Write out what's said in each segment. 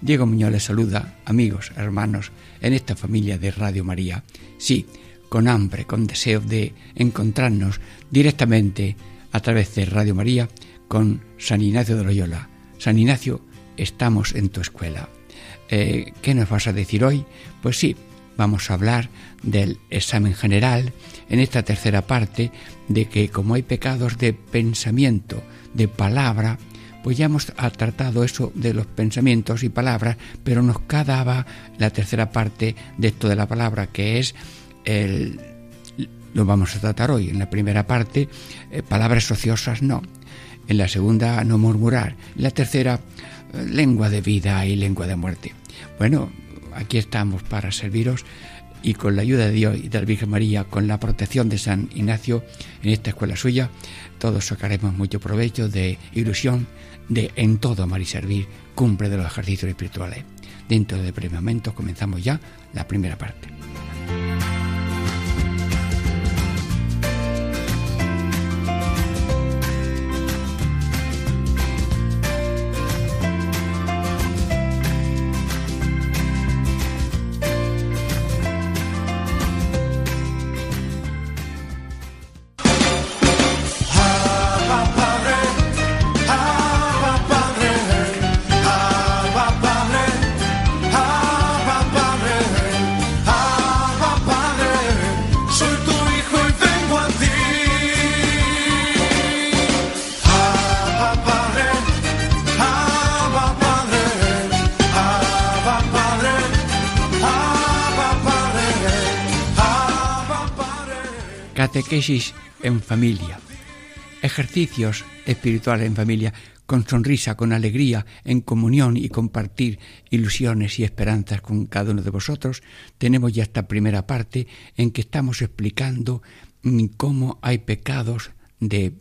Diego Muñoz les saluda, amigos, hermanos, en esta familia de Radio María. Sí, con hambre, con deseo de encontrarnos directamente a través de Radio María con San Ignacio de Loyola. San Ignacio, estamos en tu escuela. Eh, ¿Qué nos vas a decir hoy? Pues sí, vamos a hablar del examen general en esta tercera parte de que como hay pecados de pensamiento, de palabra, pues ya hemos tratado eso de los pensamientos y palabras, pero nos quedaba la tercera parte de esto de la palabra, que es el, lo vamos a tratar hoy. En la primera parte, eh, palabras ociosas no. En la segunda, no murmurar. En la tercera, eh, lengua de vida y lengua de muerte. Bueno, aquí estamos para serviros y con la ayuda de Dios y de la Virgen María, con la protección de San Ignacio en esta escuela suya, todos sacaremos mucho provecho de ilusión de en todo amar y servir, cumple de los ejercicios espirituales. Dentro de breves momentos comenzamos ya la primera parte. Catequesis en familia. Ejercicios espirituales en familia, con sonrisa, con alegría, en comunión y compartir ilusiones y esperanzas con cada uno de vosotros. Tenemos ya esta primera parte en que estamos explicando mm, cómo hay pecados de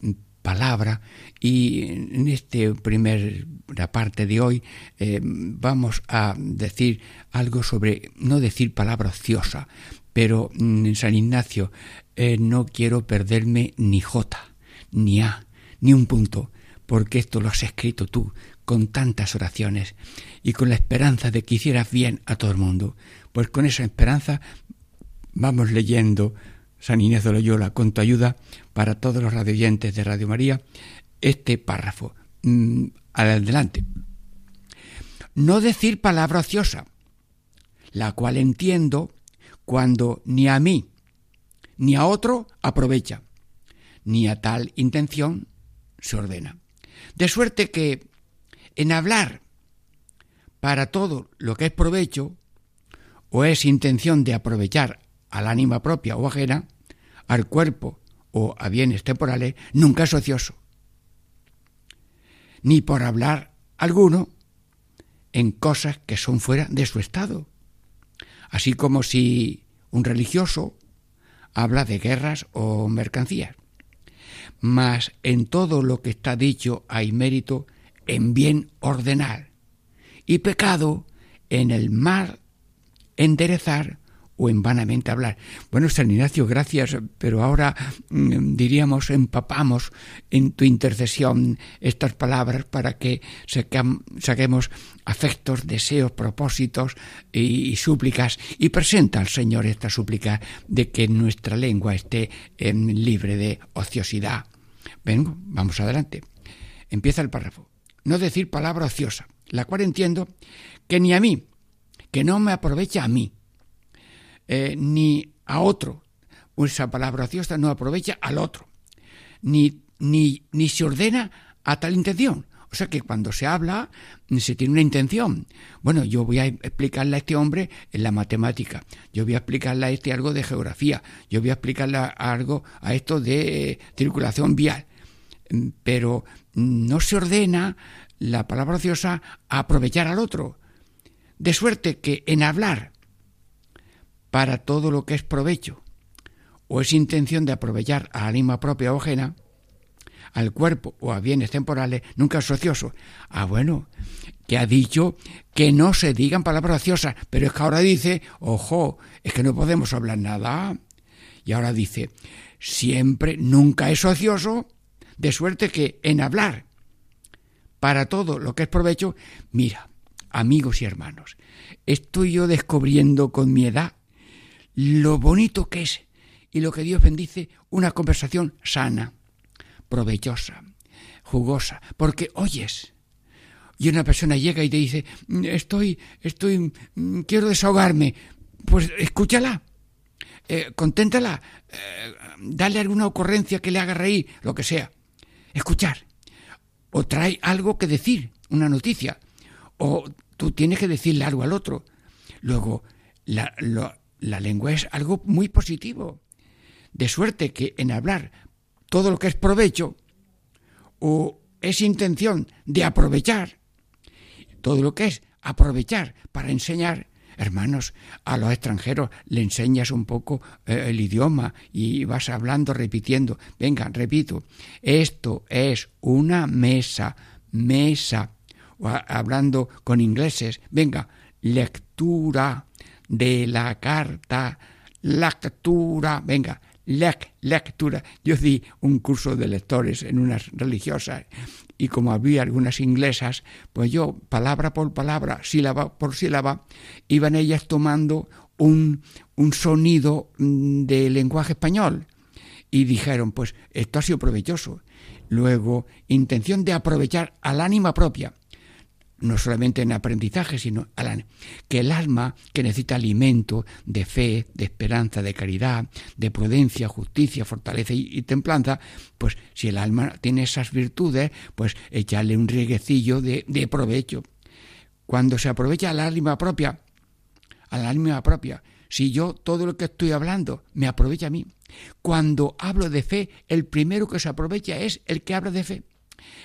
palabra y en esta primera parte de hoy eh, vamos a decir algo sobre no decir palabra ociosa, pero en mm, San Ignacio eh, no quiero perderme ni J, ni A, ni un punto, porque esto lo has escrito tú con tantas oraciones y con la esperanza de que hicieras bien a todo el mundo. Pues con esa esperanza vamos leyendo San Inés de Loyola con tu ayuda para todos los radioyentes de Radio María este párrafo. Mm, adelante. No decir palabra ociosa, la cual entiendo cuando ni a mí ni a otro aprovecha, ni a tal intención se ordena. De suerte que en hablar para todo lo que es provecho, o es intención de aprovechar al ánima propia o ajena, al cuerpo o a bienes temporales, nunca es ocioso. Ni por hablar alguno en cosas que son fuera de su estado. Así como si un religioso habla de guerras o mercancías. Mas en todo lo que está dicho hay mérito en bien ordenar y pecado en el mal enderezar o en vanamente hablar. Bueno, San Ignacio, gracias, pero ahora mm, diríamos empapamos en tu intercesión estas palabras para que saquemos afectos, deseos, propósitos y, súplicas y presenta al Señor esta súplica de que nuestra lengua esté em, libre de ociosidad. Vengo, vamos adelante. Empieza el párrafo. No decir palabra ociosa, la cual entiendo que ni a mí, que no me aprovecha a mí, eh, ni a otro. Esa palabra ociosa no aprovecha al otro, ni, ni, ni se ordena a tal intención. O sea que cuando se habla se tiene una intención. Bueno, yo voy a explicarle a este hombre en la matemática, yo voy a explicarle a este algo de geografía, yo voy a explicarle algo a esto de circulación vial. Pero no se ordena la palabra ociosa a aprovechar al otro. De suerte que en hablar para todo lo que es provecho, o es intención de aprovechar a ánima propia o ajena, al cuerpo o a bienes temporales, nunca es ocioso. Ah, bueno, que ha dicho que no se digan palabras ociosas, pero es que ahora dice, ojo, es que no podemos hablar nada. Y ahora dice, siempre, nunca es ocioso, de suerte que en hablar para todo lo que es provecho, mira, amigos y hermanos, estoy yo descubriendo con mi edad lo bonito que es y lo que Dios bendice una conversación sana, provechosa, jugosa, porque oyes. Y una persona llega y te dice, estoy, estoy, quiero desahogarme. Pues escúchala, eh, conténtala, eh, dale alguna ocurrencia que le haga reír, lo que sea. Escuchar. O trae algo que decir, una noticia. O tú tienes que decirle algo al otro. Luego, la, la lengua es algo muy positivo. De suerte que en hablar todo lo que es provecho o es intención de aprovechar, todo lo que es aprovechar para enseñar, hermanos, a los extranjeros le enseñas un poco eh, el idioma y vas hablando, repitiendo. Venga, repito, esto es una mesa, mesa, o hablando con ingleses, venga, lectura de la carta, lectura, venga, lectura. Yo di un curso de lectores en unas religiosas y como había algunas inglesas, pues yo, palabra por palabra, sílaba por sílaba, iban ellas tomando un, un sonido mm, de lenguaje español. Y dijeron, pues esto ha sido provechoso. Luego, intención de aprovechar al ánima propia no solamente en aprendizaje, sino que el alma que necesita alimento de fe, de esperanza, de caridad, de prudencia, justicia, fortaleza y, templanza, pues si el alma tiene esas virtudes, pues echarle un rieguecillo de, provecho. Cuando se aprovecha al alma propia, al alma propia, si yo todo lo que estoy hablando me aprovecha a mí, cuando hablo de fe, el primero que se aprovecha es el que habla de fe.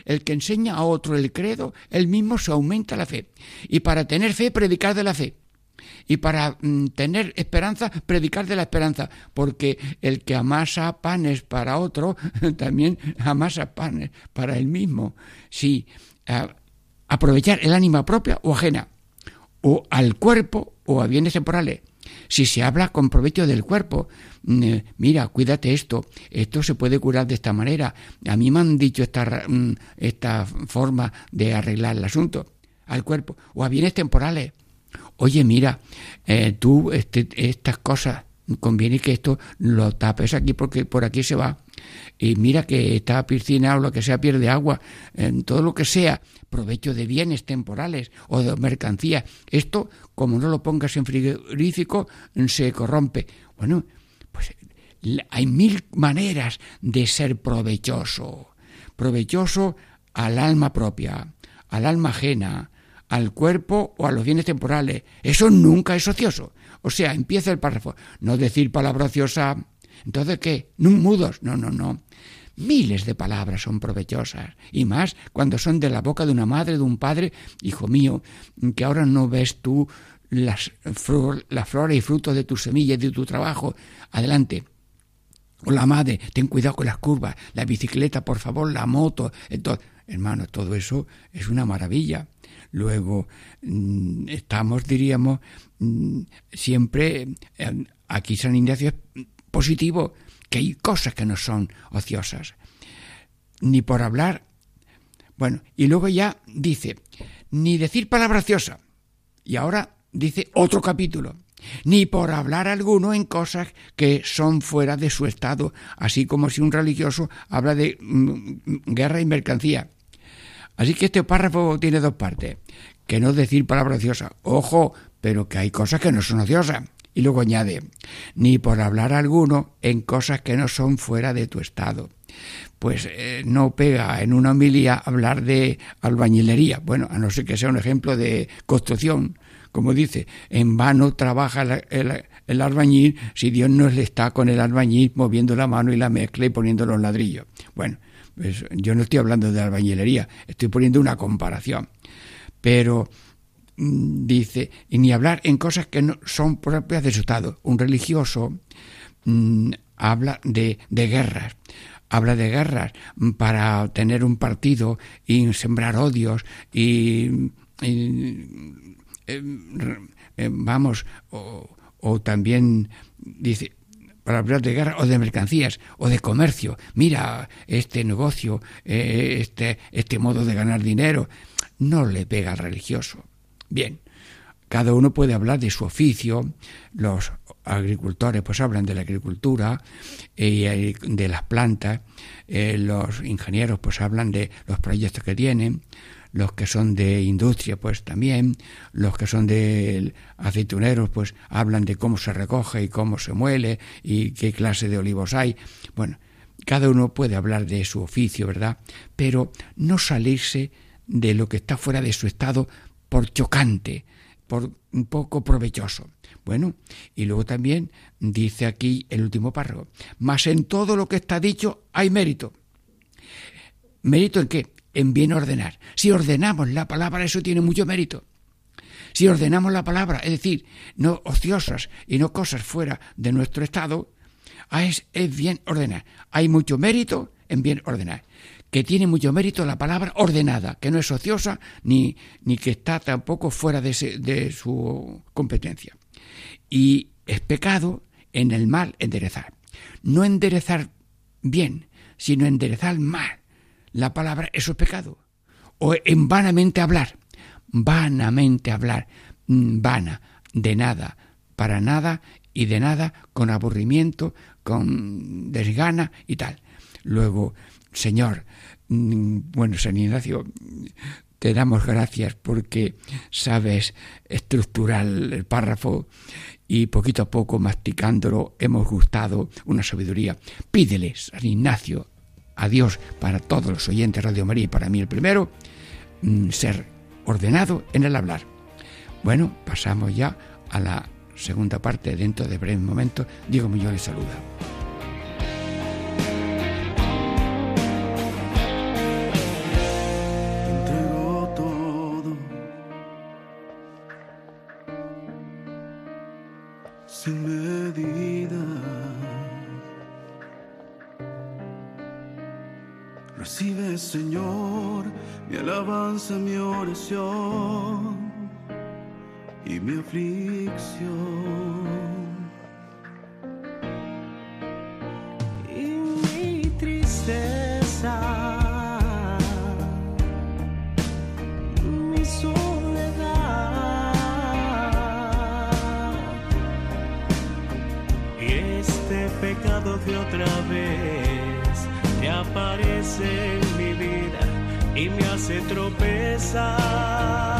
El que enseña a otro el credo, él mismo se aumenta la fe. Y para tener fe, predicar de la fe. Y para mm, tener esperanza, predicar de la esperanza. Porque el que amasa panes para otro, también amasa panes para él mismo. Sí, aprovechar el ánima propia o ajena, o al cuerpo o a bienes temporales si se habla con provecho del cuerpo, mm, eh, mira, cuídate esto, esto se puede curar de esta manera. A mí me han dicho esta, mm, esta forma de arreglar el asunto al cuerpo, o a bienes temporales. Oye, mira, eh, tú este, estas cosas, conviene que esto lo tapes aquí porque por aquí se va. Y mira que esta piscina o lo que sea pierde agua, en todo lo que sea, provecho de bienes temporales o de mercancía. Esto, como no lo pongas en frigorífico, se corrompe. Bueno, pues hay mil maneras de ser provechoso. Provechoso al alma propia, al alma ajena, al cuerpo o a los bienes temporales. Eso nunca es ocioso. O sea, empieza el párrafo. No decir palabra ociosa. Entonces, ¿qué? ¿No mudos? No, no, no. Miles de palabras son provechosas, y más cuando son de la boca de una madre, de un padre, hijo mío, que ahora no ves tú las, la flora y fruto de tu semilla y de tu trabajo. Adelante. O la madre, ten cuidado con las curvas, la bicicleta, por favor, la moto. Entonces, hermano, todo eso es una maravilla. Luego, mm, estamos, diríamos, mm, siempre, eh, aquí San Ignacio positivo, que hay cosas que no son ociosas, ni por hablar. Bueno, y luego ya dice, ni decir palabra ociosa. Y ahora dice otro capítulo, ni por hablar alguno en cosas que son fuera de su estado, así como si un religioso habla de mm, guerra y mercancía. Así que este párrafo tiene dos partes, que no decir palabra ociosa, ojo, pero que hay cosas que no son ociosas. Y luego añade, ni por hablar alguno en cosas que no son fuera de tu estado. Pues eh, no pega en una homilía hablar de albañilería, bueno, a no ser que sea un ejemplo de construcción. Como dice, en vano trabaja el, albañil si Dios no le está con el albañil moviendo la mano y la mezcla y poniendo los ladrillos. Bueno, pues yo no estoy hablando de albañilería, estoy poniendo una comparación. Pero dice, y ni hablar en cosas que no son propias de su estado. Un religioso mm, habla de, de guerras, habla de guerras para tener un partido y sembrar odios y, em, em, vamos, o, también dice para hablar de guerra o de mercancías o de comercio. Mira este negocio, eh, este, este modo de ganar dinero. No le pega al religioso. Bien, cada uno puede hablar de su oficio, los agricultores pues hablan de la agricultura y de las plantas, eh, los ingenieros pues hablan de los proyectos que tienen, los que son de industria pues también, los que son de aceituneros pues hablan de cómo se recoge y cómo se muele y qué clase de olivos hay. Bueno, cada uno puede hablar de su oficio, ¿verdad? Pero no salirse de lo que está fuera de su estado por chocante, por un poco provechoso. Bueno, y luego también dice aquí el último párrafo, mas en todo lo que está dicho hay mérito. ¿Mérito en qué? En bien ordenar. Si ordenamos la palabra, eso tiene mucho mérito. Si ordenamos la palabra, es decir, no ociosas y no cosas fuera de nuestro estado, ah, es, es bien ordenar. Hay mucho mérito en bien ordenar que tiene mucho mérito la palabra ordenada, que no es ociosa ni, ni que está tampoco fuera de, de su competencia. Y es pecado en el mal enderezar. No enderezar bien, sino enderezar mal. La palabra, eso es pecado. O en vanamente hablar. Vanamente hablar. Mm, vana, de nada, para nada y de nada, con aburrimiento, con desgana y tal. Luego, Señor, mm, bueno, San Ignacio, te damos gracias porque sabes estructurar el párrafo y poquito a poco, masticándolo, hemos gustado una sabiduría. Pídele, San Ignacio, a Dios, para todos los oyentes Radio María y para mí el primero, mm, ser ordenado en el hablar. Bueno, pasamos ya a la segunda parte dentro de breve momento. Diego les saluda. de otra vez, que aparece en mi vida y me hace tropezar.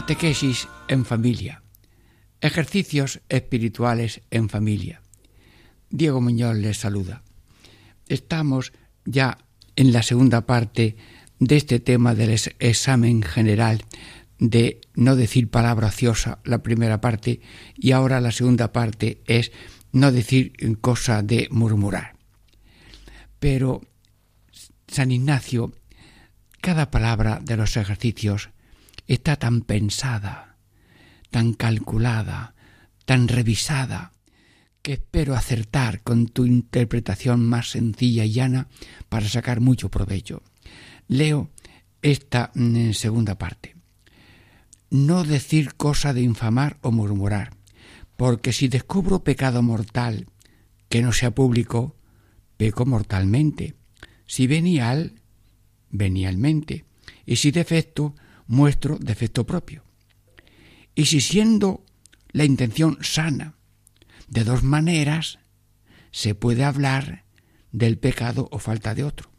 Catequesis en familia. Ejercicios espirituales en familia. Diego Muñoz les saluda. Estamos ya en la segunda parte de este tema del examen general de no decir palabra ociosa, la primera parte, y ahora la segunda parte es no decir cosa de murmurar. Pero San Ignacio Cada palabra de los ejercicios está tan pensada, tan calculada, tan revisada, que espero acertar con tu interpretación más sencilla y llana para sacar mucho provecho. Leo esta mm, segunda parte. No decir cosa de infamar o murmurar, porque si descubro pecado mortal que no sea público, peco mortalmente. Si venial, venialmente. Y si defecto, muestro defecto propio. Y si siendo la intención sana, de dos maneras se puede hablar del pecado o falta de otro.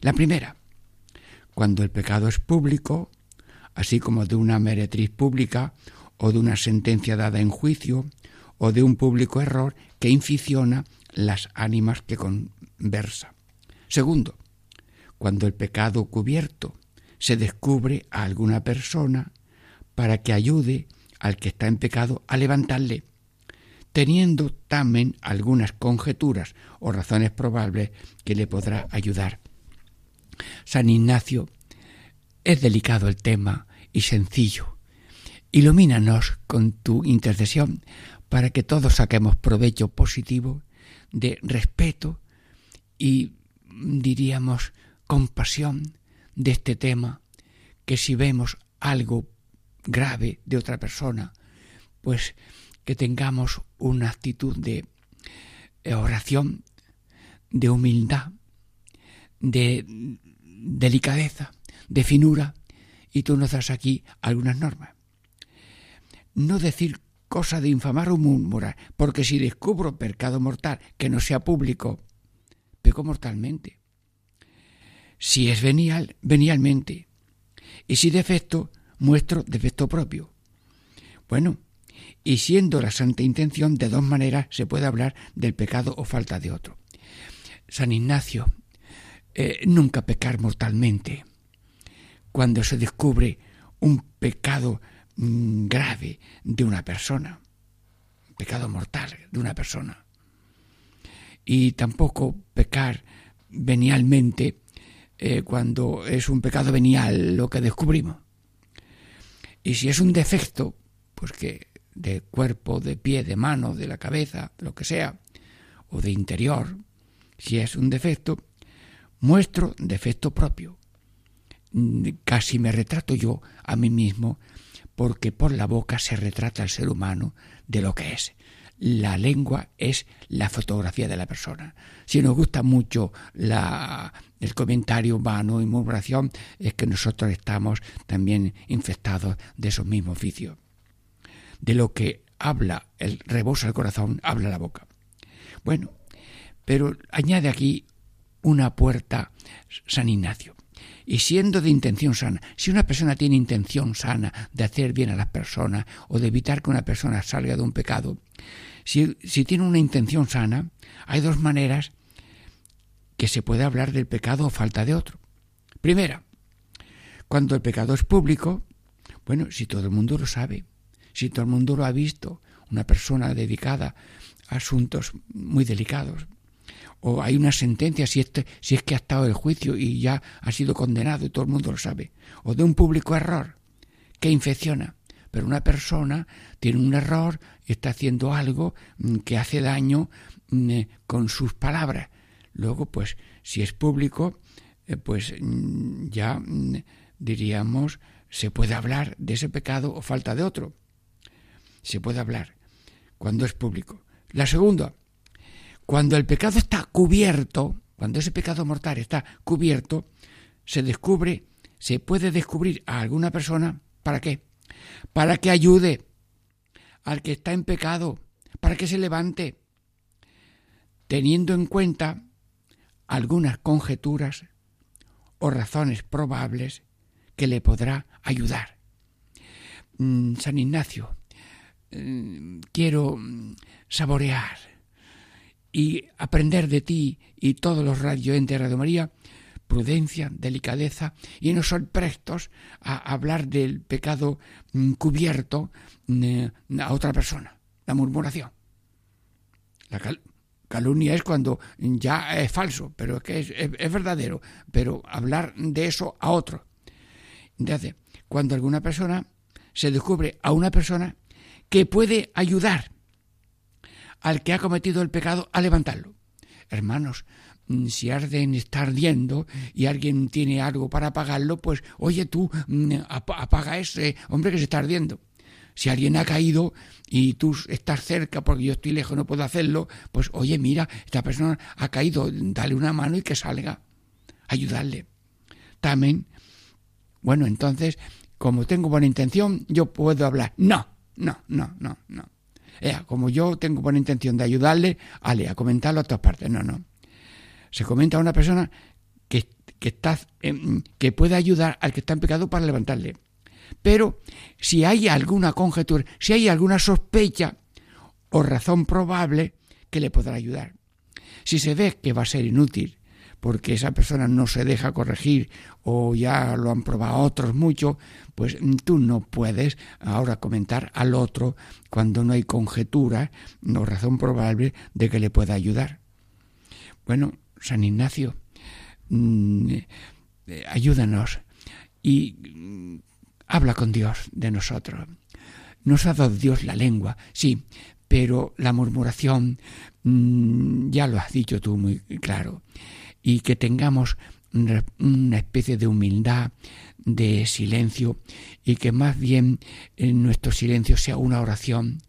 La primera, cuando el pecado es público, así como de una meretriz pública o de una sentencia dada en juicio o de un público error que inficiona las ánimas que conversa. Segundo, cuando el pecado cubierto se descubre a alguna persona para que ayude al que está en pecado a levantarle, teniendo también algunas conjeturas o razones probables que le podrá ayudar. San Ignacio, es delicado el tema y sencillo. Ilumínanos con tu intercesión para que todos saquemos provecho positivo de respeto y, diríamos, compasión de este tema, que si vemos algo grave de otra persona, pues que tengamos una actitud de oración, de humildad, de delicadeza, de finura, y tú nos das aquí algunas normas. No decir cosa de infamar o murmurar, porque si descubro pecado mortal que no sea público, peco mortalmente. Si es venial, venialmente. Y si defecto, muestro defecto propio. Bueno, y siendo la santa intención, de dos maneras se puede hablar del pecado o falta de otro. San Ignacio, eh, nunca pecar mortalmente. Cuando se descubre un pecado mm, grave de una persona, pecado mortal de una persona. Y tampoco pecar venialmente eh, cuando es un pecado venial lo que descubrimos. Y si es un defecto, pues que de cuerpo, de pie, de mano, de la cabeza, lo que sea, o de interior, si es un defecto, muestro defecto propio. Casi me retrato yo a mí mismo porque por la boca se retrata al ser humano de lo que es. La lengua es la fotografía de la persona. Si nos gusta mucho la, el comentario vano y murmuración, es que nosotros estamos también infectados de esos mismos vicios. De lo que habla el rebosa el corazón, habla la boca. Bueno, pero añade aquí una puerta San Ignacio. Y siendo de intención sana, si una persona tiene intención sana de hacer bien a las personas o de evitar que una persona salga de un pecado, si, tiene una intención sana, hay dos maneras que se puede hablar del pecado o falta de otro. Primera, cuando el pecado es público, bueno, si todo el mundo lo sabe, si todo el mundo lo ha visto, una persona dedicada a asuntos muy delicados, o hay una sentencia si, este, si es que ha estado el juicio y ya ha sido condenado y todo el mundo lo sabe, o de un público error que infecciona. Pero una persona tiene un error, está haciendo algo mm, que hace daño mm, eh, con sus palabras. Luego, pues, si es público, eh, pues mm, ya diríamos, se puede hablar de ese pecado o falta de otro. Se puede hablar cuando es público. La segunda, cuando el pecado está cubierto, cuando ese pecado mortal está cubierto, se descubre, se puede descubrir a alguna persona, ¿para qué? Para que ayude al que está en pecado, para que se levante, teniendo en cuenta algunas conjeturas o razones probables que le podrá ayudar. Mm, San Ignacio, mm, quiero mm, saborear y aprender de ti y todos los radioentes de Radio María prudencia, delicadeza y no son prestos a hablar del pecado mm, cubierto mm, a otra persona, la murmuración. calumnia es cuando ya es falso, pero es que es, verdadero, pero hablar de eso a otro. Entonces, cuando alguna persona se descubre a una persona que puede ayudar al que ha cometido el pecado a levantarlo. Hermanos, mm, si alguien está ardiendo y alguien tiene algo para apagarlo, pues oye tú, mm, apaga ese hombre que se está ardiendo. Si alguien ha caído y tú estás cerca porque yo estoy lejos no puedo hacerlo, pues oye, mira, esta persona ha caído, dale una mano y que salga. Ayudarle. También, bueno, entonces, como tengo buena intención, yo puedo hablar. No, no, no, no, no. como yo tengo buena intención de ayudarle, ale, a comentarlo a otras partes. No, no. Se comenta a una persona que, que, está, que puede ayudar al que está en pecado para levantarle. Pero si hay alguna conjetura, si hay alguna sospecha o razón probable que le podrá ayudar. Si se ve que va a ser inútil, porque esa persona no se deja corregir o ya lo han probado otros mucho, pues tú no puedes ahora comentar al otro cuando no hay conjetura o razón probable de que le pueda ayudar. Bueno, San Ignacio, mm, eh, ayúdanos y habla con Dios de nosotros. Nos ha dado Dios la lengua, sí, pero la murmuración, mm, ya lo has dicho tú muy claro, y que tengamos una especie de humildad, de silencio, y que más bien en nuestro silencio sea una oración,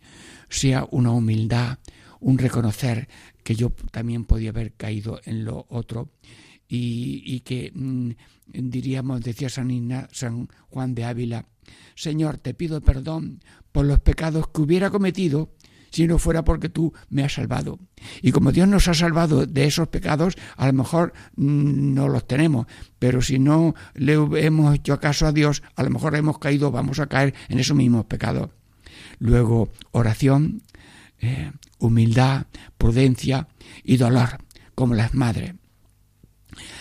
sea una humildad, un reconocer que yo también podía haber caído en lo otro, y, que mm, diríamos, decía San, San Juan de Ávila, Señor, te pido perdón por los pecados que hubiera cometido si no fuera porque tú me has salvado. Y como Dios nos ha salvado de esos pecados, a lo mejor mm, no los tenemos, pero si no le hemos hecho caso a Dios, a lo mejor hemos caído, vamos a caer en esos mismos pecados. Luego, oración, eh, humildad, prudencia y dolor, como las madres.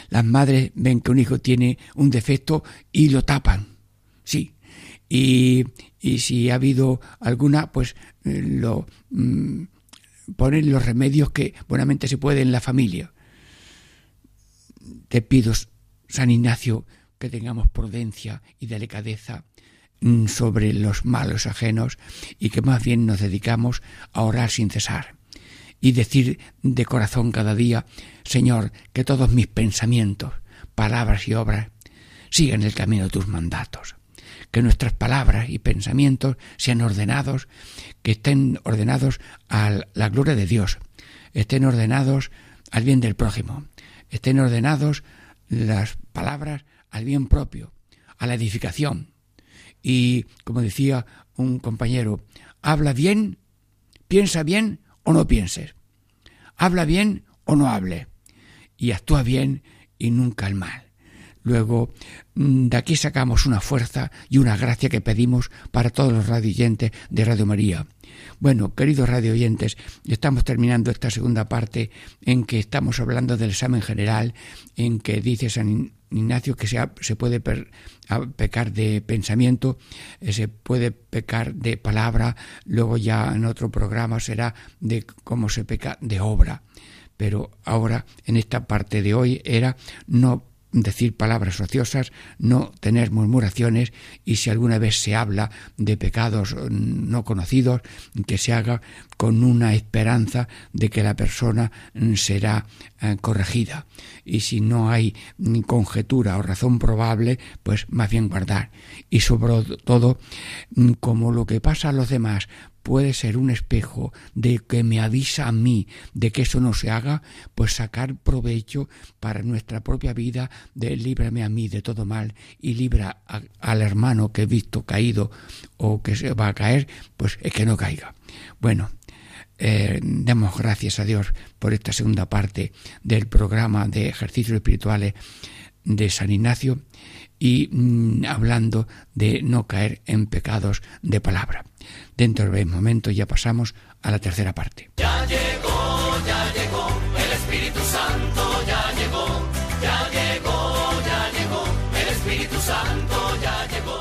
Las madres ven que un hijo tiene un defecto y lo tapan. Sí. Y, si ha habido alguna, pues eh, lo mm, ponen los remedios que buenamente se puede en la familia. Te pido, San Ignacio, que tengamos prudencia y delicadeza sobre los malos ajenos y que más bien nos dedicamos a orar sin cesar y decir de corazón cada día, Señor, que todos mis pensamientos, palabras y obras sigan el camino de tus mandatos. Que nuestras palabras y pensamientos sean ordenados, que estén ordenados a la gloria de Dios, estén ordenados al bien del prójimo, estén ordenados las palabras al bien propio, a la edificación. Y, como decía un compañero, habla bien, piensa bien o no pienses. Habla bien o no hable. Y actúa bien y nunca el mal. Luego, mm, de aquí sacamos una fuerza y una gracia que pedimos para todos los radioyentes de Radio María. Bueno, queridos radioyentes, estamos terminando esta segunda parte en que estamos hablando del examen general, en que dice San Ignacio que se, puede pecar de pensamiento, eh, se puede pecar de palabra, luego ya en otro programa será de cómo se peca de obra. Pero ahora, en esta parte de hoy, era no decir palabras ociosas, no tener murmuraciones y si alguna vez se habla de pecados no conocidos, que se haga con una esperanza de que la persona será eh, corregida. Y si no hay conjetura o razón probable, pues más bien guardar. Y sobre todo, como lo que pasa a los demás puede ser un espejo de que me avisa a mí de que eso no se haga, pues sacar provecho para nuestra propia vida de líbrame a mí de todo mal y libra al hermano que he visto caído o que se va a caer, pues es que no caiga. Bueno, eh, demos gracias a Dios por esta segunda parte del programa de ejercicios espirituales de San Ignacio y mm, hablando de no caer en pecados de palabra. Dentro de un momento ya pasamos a la tercera parte. Ya llegó, ya llegó, el Espíritu Santo ya llegó, ya llegó, ya llegó, el Espíritu Santo ya llegó.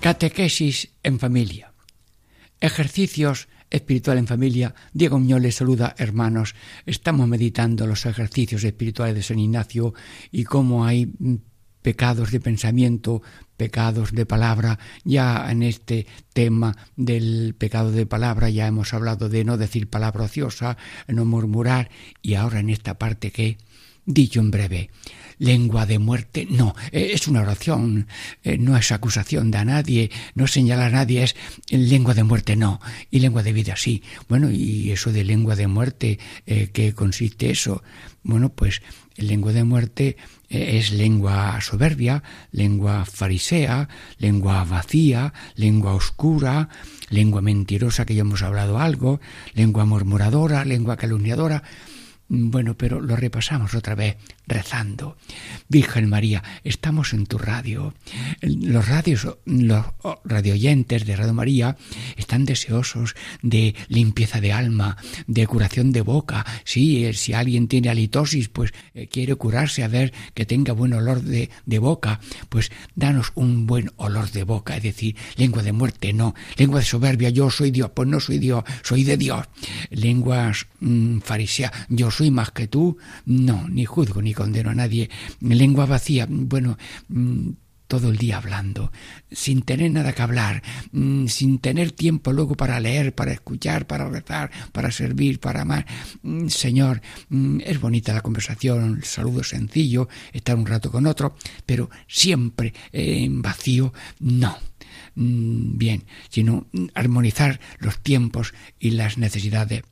Catequesis en familia. Ejercicios espiritual en familia. Diego Muñoz les saluda, hermanos. Estamos meditando los ejercicios espirituales de San Ignacio y cómo hay pecados de pensamiento, pecados de palabra. Ya en este tema del pecado de palabra ya hemos hablado de no decir palabra ociosa, no murmurar y ahora en esta parte que, dicho en breve, lengua de muerte, no, eh, es una oración, eh, no es acusación de a nadie, no señala a nadie, es lengua de muerte, no, y lengua de vida, sí. Bueno, y eso de lengua de muerte, eh, ¿qué consiste eso? Bueno, pues lengua de muerte es lengua soberbia, lengua farisea, lengua vacía, lengua oscura, lengua mentirosa, que ya hemos hablado algo, lengua murmuradora, lengua calumniadora. Bueno, pero lo repasamos otra vez rezando. Virgen María, estamos en tu radio. Los radios, los radioyentes de Radio María están deseosos de limpieza de alma, de curación de boca. Sí, eh, si alguien tiene halitosis, pues eh, quiere curarse a ver que tenga buen olor de, boca, pues danos un buen olor de boca, es decir, lengua de muerte, no, lengua de soberbia, yo soy Dios, pues no soy Dios, soy de Dios. Lenguas mm, farisea, yo soy más que tú, no, ni juzgo ni condeno a nadie. Lengua vacía, bueno, mm, todo el día hablando, sin tener nada que hablar, mm, sin tener tiempo luego para leer, para escuchar, para rezar, para servir, para amar. Mm, Señor, es bonita la conversación, el saludo sencillo, estar un rato con otro, pero siempre en vacío, no bien, sino armonizar los tiempos y las necesidades.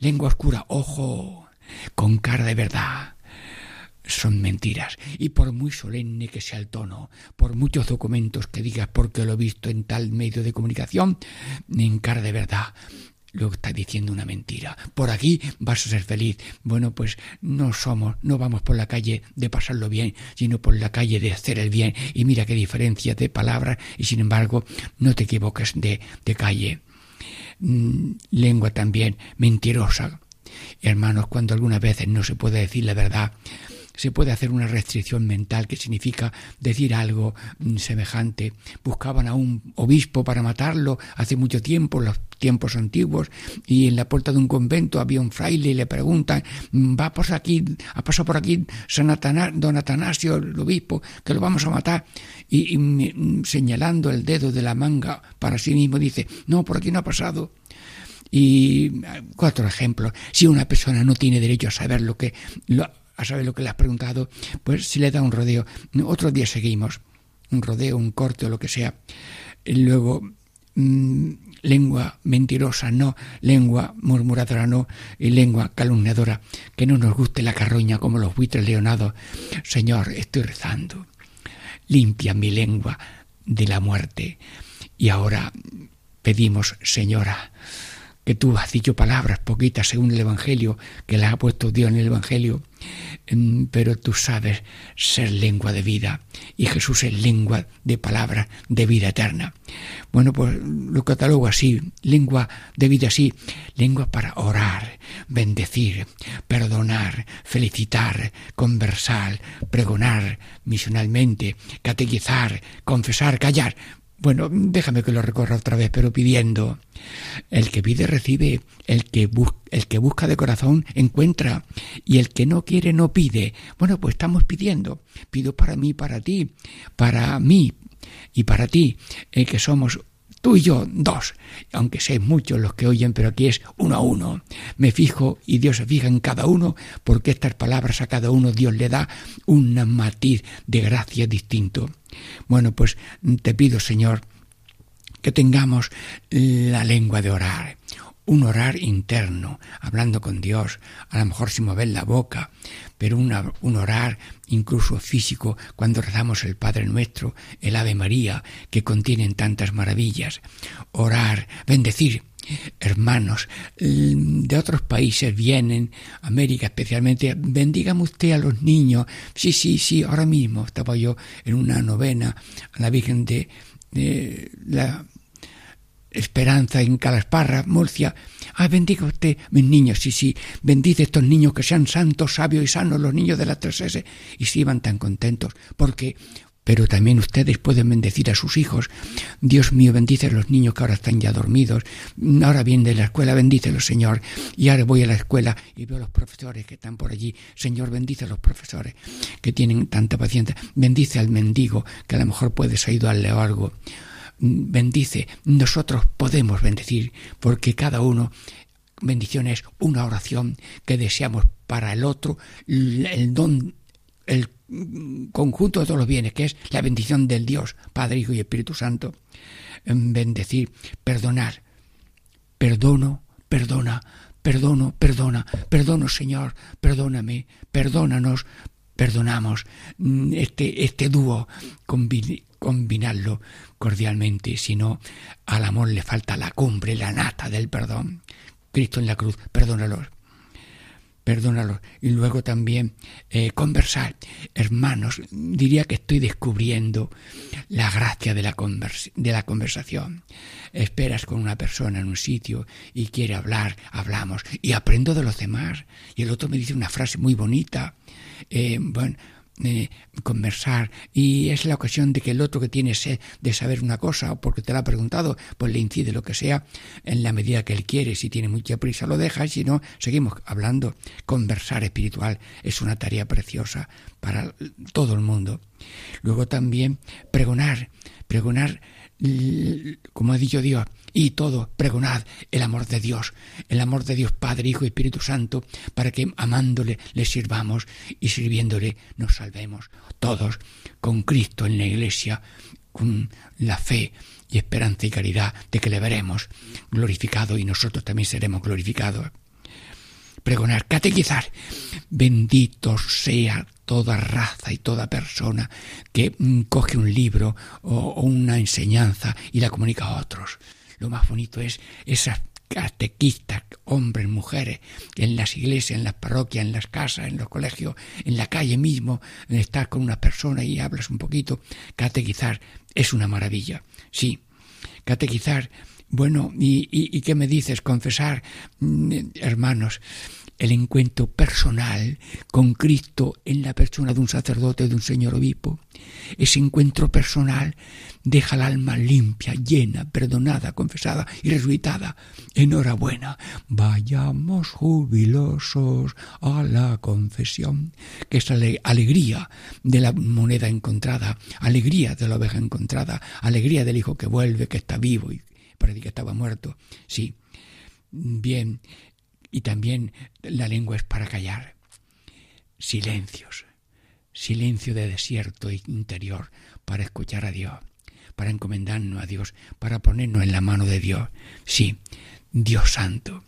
Lengua oscura, ojo, con cara de verdad son mentiras. Y por muy solemne que sea el tono, por muchos documentos que digas porque lo he visto en tal medio de comunicación, en cara de verdad, lo está diciendo una mentira. Por aquí vas a ser feliz. Bueno, pues no somos, no vamos por la calle de pasarlo bien, sino por la calle de hacer el bien. Y mira qué diferencia de palabras y sin embargo no te equivoques de, de calle. Mm, lengua también mentirosa. Hermanos, cuando algunas veces no se puede decir la verdad, se puede hacer una restricción mental que significa decir algo mm, semejante. Buscaban a un obispo para matarlo hace mucho tiempo, los tiempos antiguos, y en la puerta de un convento había un fraile y le preguntan, mm, va por aquí, ha pasado por aquí San don Atanasio, el obispo, que lo vamos a matar. Y, mm, señalando el dedo de la manga para sí mismo dice, no, por aquí no ha pasado. Y cuatro ejemplos. Si una persona no tiene derecho a saber lo que a saber lo que le has preguntado, pues si le da un rodeo. Otro día seguimos, un rodeo, un corte o lo que sea. Luego, mm, lengua mentirosa no, lengua murmuradora no, y lengua calumniadora. Que no nos guste la carroña como los buitres leonados. Señor, estoy rezando. Limpia mi lengua de la muerte. Y ahora pedimos, Señora, que tú has dicho palabras poquitas según el Evangelio, que las ha puesto Dios en el Evangelio, em, pero tú sabes ser lengua de vida y Jesús es lengua de palabras de vida eterna. Bueno, pues lo catalogo así, lengua de vida así, lengua para orar, bendecir, perdonar, felicitar, conversar, pregonar misionalmente, catequizar, confesar, callar. Bueno, déjame que lo recorra otra vez, pero pidiendo. El que pide recibe, el que, el que busca de corazón encuentra, y el que no quiere no pide. Bueno, pues estamos pidiendo. Pido para mí, para ti, para mí y para ti, eh, que somos tú y yo, dos, aunque sean muchos los que oyen, pero aquí es uno a uno. Me fijo y Dios se fija en cada uno, porque estas palabras a cada uno Dios le da un matiz de gracia distinto. Bueno, pues te pido, Señor, que tengamos la lengua de orar, un orar interno, hablando con Dios, a lo mejor sin mover la boca, pero un orar incluso físico cuando rezamos el Padre Nuestro, el Ave María, que contienen tantas maravillas. Orar, bendecir, hermanos de otros países vienen, América especialmente, bendígame usted a los niños. Sí, sí, sí, ahora mismo estaba yo en una novena a la Virgen de, la Esperanza en Calasparra, Murcia. Ay, bendiga usted, mis niños, sí, sí, bendice estos niños que sean santos, sabios y sanos, los niños de las tres S. Y se iban tan contentos, porque pero también ustedes pueden bendecir a sus hijos. Dios mío, bendice a los niños que ahora están ya dormidos. Ahora vienen de la escuela, bendícelos, Señor. Y ahora voy a la escuela y veo a los profesores que están por allí. Señor, bendice a los profesores que tienen tanta paciencia. Bendice al mendigo que a lo mejor puedes ayudarle o algo. Bendice. Nosotros podemos bendecir porque cada uno bendición es una oración que deseamos para el otro, el don, el conjunto de todos los bienes, que es la bendición del Dios, Padre, Hijo y Espíritu Santo. Bendecir, perdonar. Perdono, perdona, perdono, perdona, perdono Señor, perdóname, perdónanos, perdonamos. Mm, este, este dúo, combinarlo cordialmente, si no, al amor le falta la cumbre, la nata del perdón. Cristo en la cruz, perdónalos perdónalos. Y luego también eh, conversar. Hermanos, diría que estoy descubriendo la gracia de la, de la conversación. Esperas con una persona en un sitio y quiere hablar, hablamos, y aprendo de los demás. Y el otro me dice una frase muy bonita. Eh, bueno, conversar y es la ocasión de que el otro que tiene sed de saber una cosa o porque te la ha preguntado, pues le incide lo que sea en la medida que él quiere. Si tiene mucha prisa lo deja y si no, seguimos hablando. Conversar espiritual es una tarea preciosa para todo el mundo. Luego también pregonar, pregonar como ha dicho Dios, y todo, pregonad el amor de Dios, el amor de Dios Padre, Hijo y Espíritu Santo, para que amándole le sirvamos y sirviéndole nos salvemos todos con Cristo en la iglesia, con la fe y esperanza y caridad de que le veremos glorificado y nosotros también seremos glorificados. Pregonar, catequizar, bendito sea toda raza y toda persona que mm, coge un libro o, una enseñanza y la comunica a otros. Lo más bonito es esas catequistas, hombres, mujeres, en las iglesias, en las parroquias, en las casas, en los colegios, en la calle mismo, estar con una persona y hablas un poquito. Catequizar es una maravilla. Sí, catequizar. Bueno, ¿y, y qué me dices? Confesar, mm, hermanos, el encuentro personal con Cristo en la persona de un sacerdote, de un señor obispo. Ese encuentro personal deja el alma limpia, llena, perdonada, confesada y resucitada. Enhorabuena, vayamos jubilosos a la confesión, que es la alegría de la moneda encontrada, alegría de la oveja encontrada, alegría del hijo que vuelve, que está vivo y parece que estaba muerto. Sí, bien, y también la lengua es para callar. Silencios, silencio de desierto interior para escuchar a Dios, para encomendarnos a Dios, para ponernos en la mano de Dios. Sí, Dios Santo.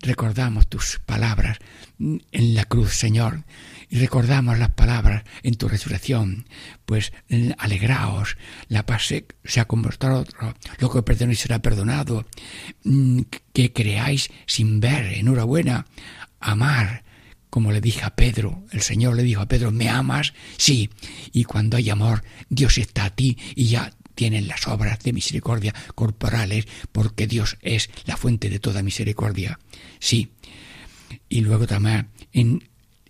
Recordamos tus palabras en la cruz, Señor, y recordamos las palabras en tu resurrección, pues alegraos, la paz se, ha convertido otro, lo que perdonéis será perdonado, mm, que creáis sin ver, enhorabuena, amar, como le dije a Pedro, el Señor le dijo a Pedro, ¿me amas? Sí, y cuando hay amor, Dios está a ti y ya tienen las obras de misericordia corporales, porque Dios es la fuente de toda misericordia. Sí. Y luego también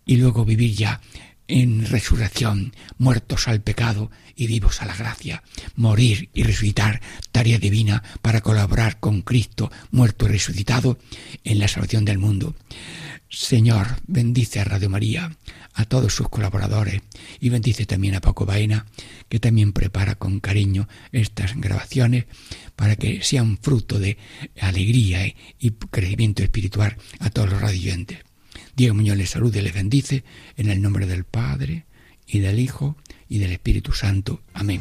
y luego vivir ya en resurrección, muertos al pecado y vivos a la gracia, morir y resucitar, tarea divina para colaborar con Cristo, muerto y resucitado, en la salvación del mundo. Señor, bendice a Radio María, a todos sus colaboradores y bendice también a Paco Baena, que también prepara con cariño estas grabaciones para que sean fruto de alegría y crecimiento espiritual a todos los radioyentes. Diego Muñoz les saluda y les bendice en el nombre del Padre y del Hijo y del Espíritu Santo. Amén.